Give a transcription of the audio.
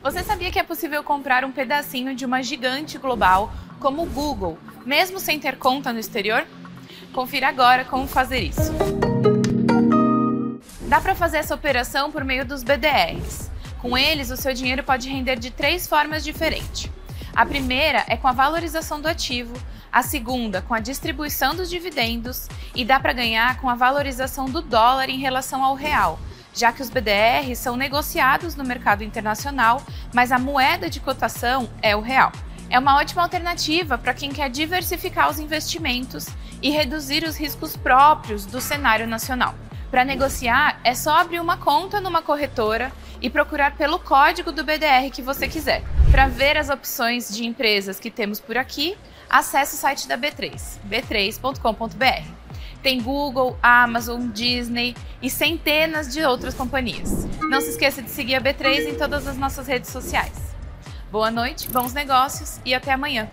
Você sabia que é possível comprar um pedacinho de uma gigante global como o Google, mesmo sem ter conta no exterior? Confira agora como fazer isso. Dá para fazer essa operação por meio dos BDRs. Com eles, o seu dinheiro pode render de três formas diferentes. A primeira é com a valorização do ativo, a segunda com a distribuição dos dividendos e dá para ganhar com a valorização do dólar em relação ao real, já que os BDRs são negociados no mercado internacional, mas a moeda de cotação é o real. É uma ótima alternativa para quem quer diversificar os investimentos e reduzir os riscos próprios do cenário nacional. Para negociar, é só abrir uma conta numa corretora e procurar pelo código do BDR que você quiser. Para ver as opções de empresas que temos por aqui, acesse o site da B3, b3.com.br. Tem Google, Amazon, Disney e centenas de outras companhias. Não se esqueça de seguir a B3 em todas as nossas redes sociais. Boa noite, bons negócios e até amanhã.